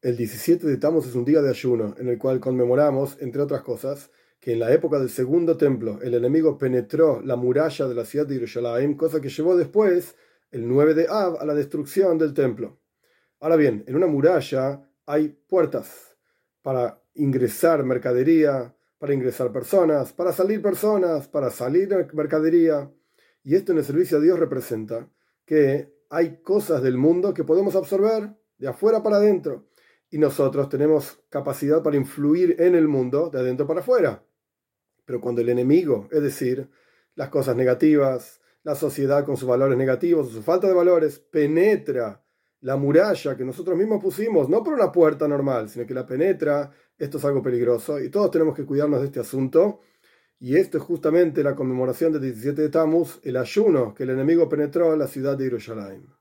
El 17 de Tammuz es un día de ayuno en el cual conmemoramos, entre otras cosas, que en la época del segundo templo el enemigo penetró la muralla de la ciudad de Jerusalén, cosa que llevó después, el 9 de Av, a la destrucción del templo. Ahora bien, en una muralla hay puertas para ingresar mercadería, para ingresar personas, para salir personas, para salir mercadería. Y esto en el servicio a Dios representa que hay cosas del mundo que podemos absorber de afuera para adentro y nosotros tenemos capacidad para influir en el mundo de adentro para afuera. Pero cuando el enemigo, es decir, las cosas negativas, la sociedad con sus valores negativos su falta de valores, penetra la muralla que nosotros mismos pusimos, no por una puerta normal, sino que la penetra, esto es algo peligroso y todos tenemos que cuidarnos de este asunto. Y esto es justamente la conmemoración del 17 de Tammuz, el ayuno que el enemigo penetró en la ciudad de Jerusalén.